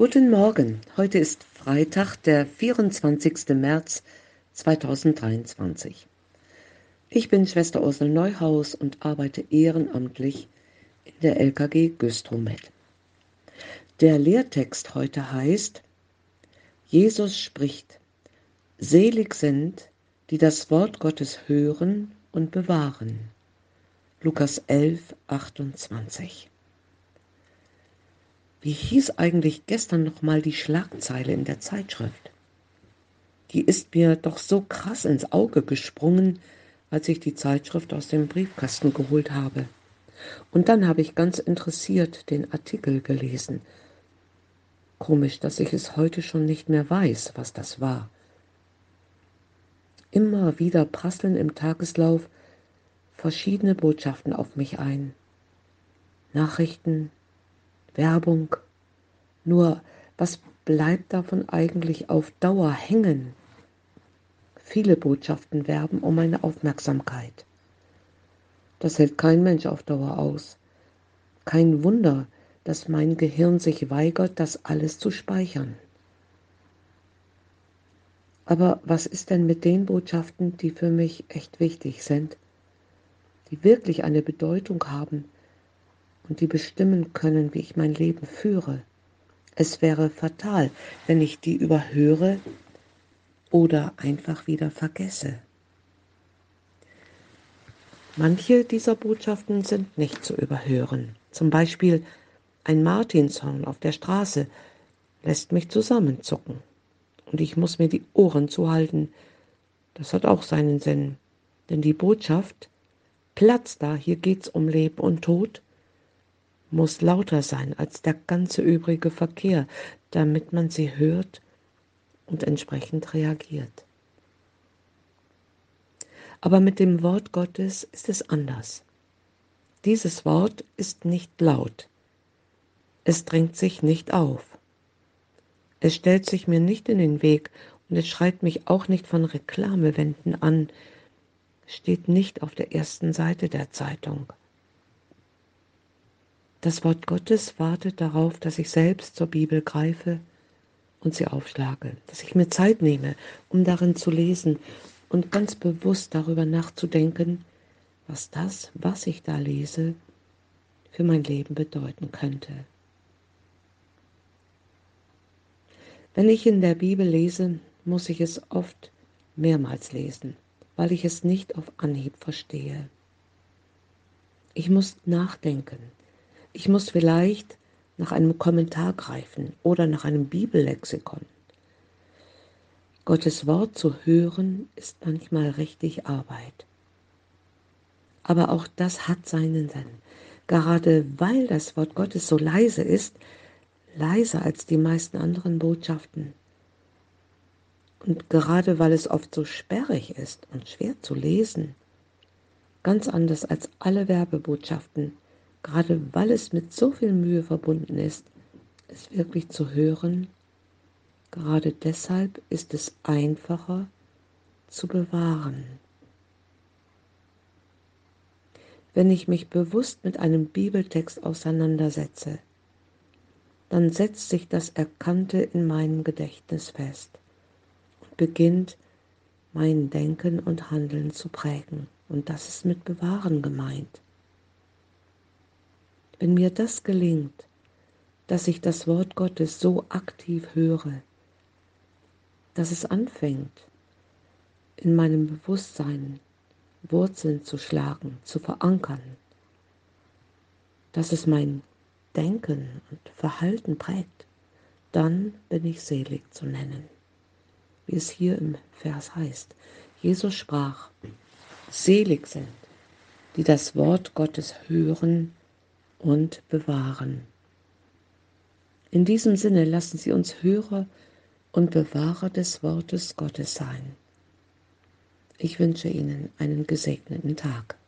Guten Morgen, heute ist Freitag, der 24. März 2023. Ich bin Schwester Ursel Neuhaus und arbeite ehrenamtlich in der LKG Güstrow-Med. Der Lehrtext heute heißt, Jesus spricht, Selig sind, die das Wort Gottes hören und bewahren. Lukas 11, 28. Wie hieß eigentlich gestern noch mal die Schlagzeile in der Zeitschrift? Die ist mir doch so krass ins Auge gesprungen, als ich die Zeitschrift aus dem Briefkasten geholt habe. Und dann habe ich ganz interessiert den Artikel gelesen. Komisch, dass ich es heute schon nicht mehr weiß, was das war. Immer wieder prasseln im Tageslauf verschiedene Botschaften auf mich ein. Nachrichten, Werbung. Nur was bleibt davon eigentlich auf Dauer hängen? Viele Botschaften werben um meine Aufmerksamkeit. Das hält kein Mensch auf Dauer aus. Kein Wunder, dass mein Gehirn sich weigert, das alles zu speichern. Aber was ist denn mit den Botschaften, die für mich echt wichtig sind, die wirklich eine Bedeutung haben, und die bestimmen können, wie ich mein Leben führe. Es wäre fatal, wenn ich die überhöre oder einfach wieder vergesse. Manche dieser Botschaften sind nicht zu überhören. Zum Beispiel ein Martinshorn auf der Straße lässt mich zusammenzucken und ich muss mir die Ohren zuhalten. Das hat auch seinen Sinn, denn die Botschaft Platz da, hier geht's um Leben und Tod, muss lauter sein als der ganze übrige Verkehr, damit man sie hört und entsprechend reagiert. Aber mit dem Wort Gottes ist es anders. Dieses Wort ist nicht laut. Es drängt sich nicht auf. Es stellt sich mir nicht in den Weg und es schreit mich auch nicht von Reklamewänden an, steht nicht auf der ersten Seite der Zeitung. Das Wort Gottes wartet darauf, dass ich selbst zur Bibel greife und sie aufschlage, dass ich mir Zeit nehme, um darin zu lesen und ganz bewusst darüber nachzudenken, was das, was ich da lese, für mein Leben bedeuten könnte. Wenn ich in der Bibel lese, muss ich es oft mehrmals lesen, weil ich es nicht auf Anhieb verstehe. Ich muss nachdenken, ich muss vielleicht nach einem Kommentar greifen oder nach einem Bibellexikon. Gottes Wort zu hören ist manchmal richtig Arbeit. Aber auch das hat seinen Sinn. Gerade weil das Wort Gottes so leise ist, leiser als die meisten anderen Botschaften. Und gerade weil es oft so sperrig ist und schwer zu lesen, ganz anders als alle Werbebotschaften, gerade weil es mit so viel Mühe verbunden ist, es wirklich zu hören, gerade deshalb ist es einfacher zu bewahren. Wenn ich mich bewusst mit einem Bibeltext auseinandersetze, dann setzt sich das Erkannte in meinem Gedächtnis fest und beginnt mein Denken und Handeln zu prägen. Und das ist mit Bewahren gemeint. Wenn mir das gelingt, dass ich das Wort Gottes so aktiv höre, dass es anfängt, in meinem Bewusstsein Wurzeln zu schlagen, zu verankern, dass es mein Denken und Verhalten prägt, dann bin ich selig zu nennen. Wie es hier im Vers heißt. Jesus sprach, selig sind, die das Wort Gottes hören und bewahren. In diesem Sinne lassen Sie uns Hörer und Bewahrer des Wortes Gottes sein. Ich wünsche Ihnen einen gesegneten Tag.